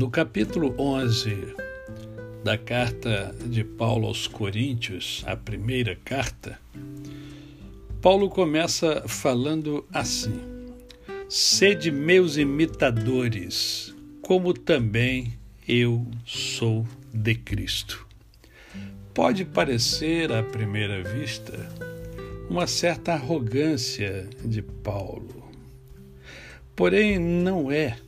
No capítulo 11 da carta de Paulo aos Coríntios, a primeira carta, Paulo começa falando assim: Sede meus imitadores, como também eu sou de Cristo. Pode parecer, à primeira vista, uma certa arrogância de Paulo. Porém, não é.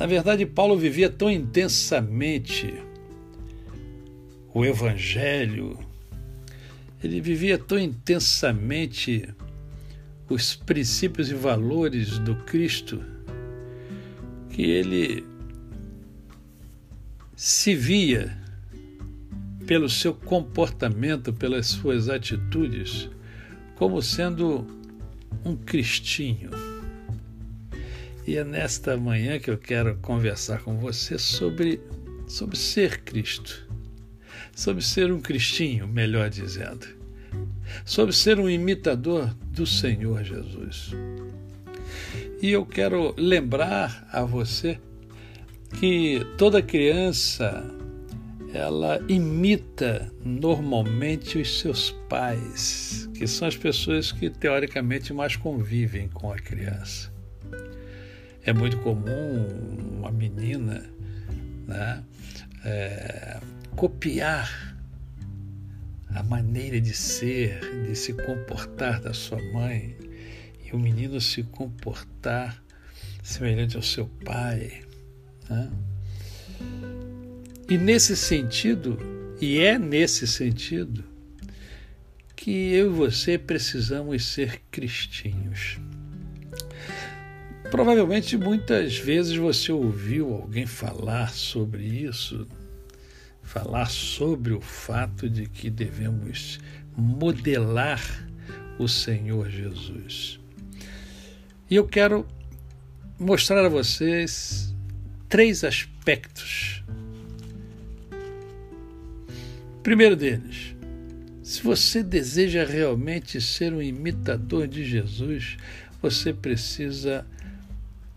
Na verdade, Paulo vivia tão intensamente o Evangelho, ele vivia tão intensamente os princípios e valores do Cristo, que ele se via pelo seu comportamento, pelas suas atitudes, como sendo um cristinho. E é nesta manhã que eu quero conversar com você sobre, sobre ser Cristo, sobre ser um cristinho, melhor dizendo, sobre ser um imitador do Senhor Jesus. E eu quero lembrar a você que toda criança ela imita normalmente os seus pais, que são as pessoas que teoricamente mais convivem com a criança. É muito comum uma menina né, é, copiar a maneira de ser, de se comportar da sua mãe, e o menino se comportar semelhante ao seu pai. Né? E nesse sentido, e é nesse sentido, que eu e você precisamos ser cristinhos. Provavelmente muitas vezes você ouviu alguém falar sobre isso, falar sobre o fato de que devemos modelar o Senhor Jesus. E eu quero mostrar a vocês três aspectos Primeiro deles, se você deseja realmente ser um imitador de Jesus, você precisa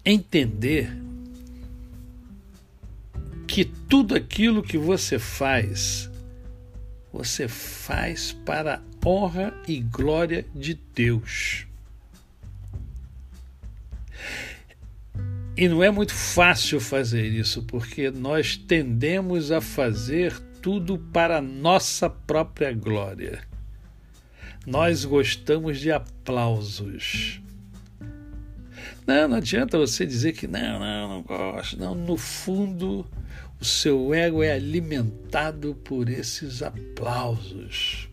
entender que tudo aquilo que você faz, você faz para a honra e glória de Deus. E não é muito fácil fazer isso, porque nós tendemos a fazer tudo para nossa própria glória. Nós gostamos de aplausos. Não, não adianta você dizer que não, não, não gosto. Não, no fundo, o seu ego é alimentado por esses aplausos.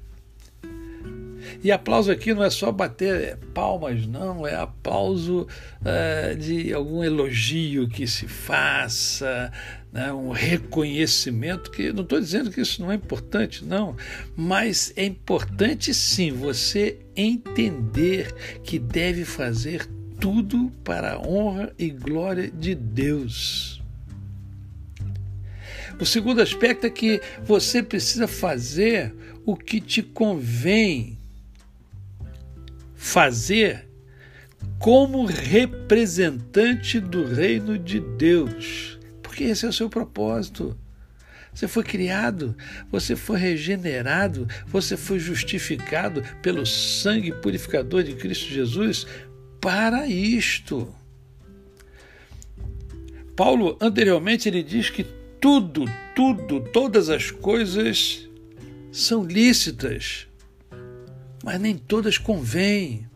E aplauso aqui não é só bater palmas, não, é aplauso uh, de algum elogio que se faça, né, um reconhecimento, que não estou dizendo que isso não é importante, não, mas é importante sim você entender que deve fazer tudo para a honra e glória de Deus. O segundo aspecto é que você precisa fazer o que te convém fazer como representante do reino de Deus, porque esse é o seu propósito. Você foi criado, você foi regenerado, você foi justificado pelo sangue purificador de Cristo Jesus para isto. Paulo, anteriormente, ele diz que tudo, tudo, todas as coisas são lícitas, mas nem todas convêm.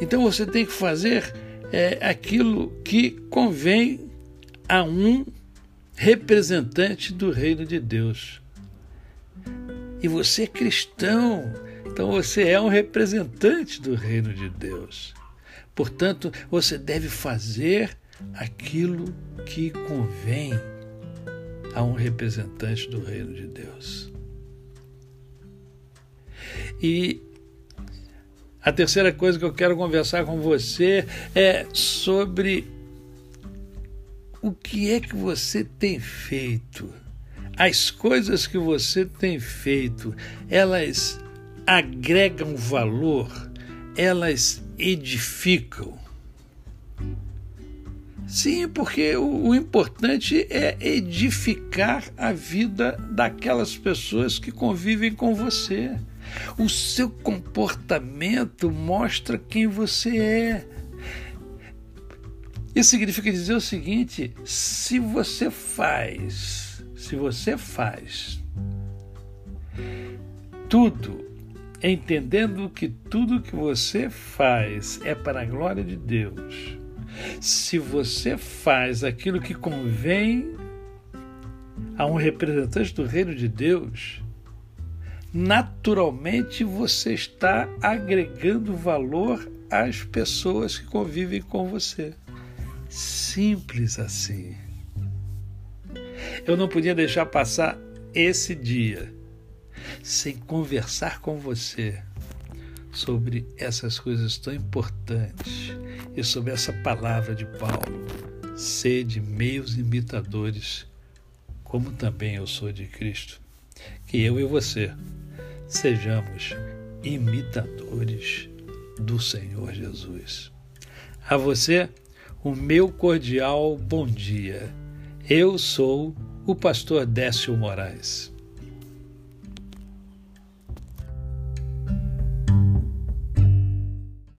Então você tem que fazer é, aquilo que convém a um representante do reino de Deus. E você é cristão, então você é um representante do reino de Deus. Portanto, você deve fazer aquilo que convém a um representante do reino de Deus. E a terceira coisa que eu quero conversar com você é sobre o que é que você tem feito. As coisas que você tem feito, elas agregam valor, elas edificam. Sim, porque o, o, importante é edificar a vida daquelas pessoas que convivem com você. O seu comportamento mostra quem você é. Isso significa dizer o seguinte: se você faz, se você faz tudo entendendo que tudo que você faz é para a glória de Deus, se você faz aquilo que convém a um representante do reino de Deus, naturalmente você está agregando valor às pessoas que convivem com você. Simples assim. Eu não podia deixar passar esse dia sem conversar com você sobre essas coisas tão importantes e sobre essa palavra de Paulo. Sede meus imitadores, como também eu sou de Cristo. Que eu e você sejamos imitadores do Senhor Jesus. A você, o meu cordial bom dia. Eu sou o pastor Décio Moraes.